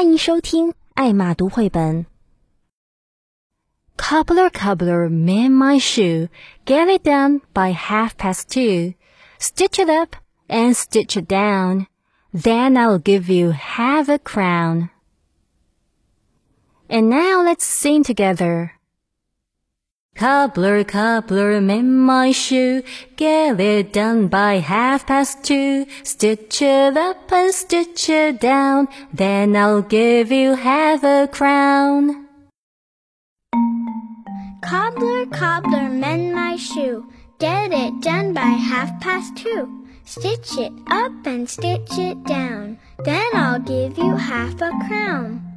欢迎收听艾玛读绘本。Cobbler, cobbler, mend my shoe. Get it done by half past two. Stitch it up and stitch it down. Then I'll give you half a crown. And now let's sing together. Cobbler, cobbler, mend my shoe. Get it done by half past two. Stitch it up and stitch it down. Then I'll give you half a crown. Cobbler, cobbler, mend my shoe. Get it done by half past two. Stitch it up and stitch it down. Then I'll give you half a crown.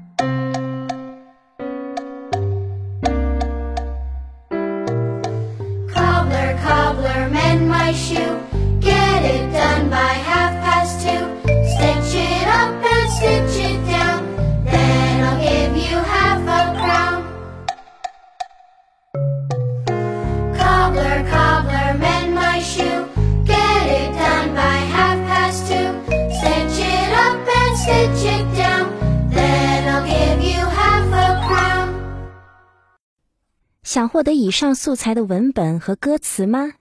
stitch it down. Then I'll give you half a crown. 想获得以上素材的文本和歌词吗？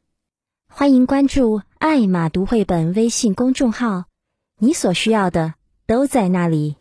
欢迎关注“爱马读绘本”微信公众号，你所需要的都在那里。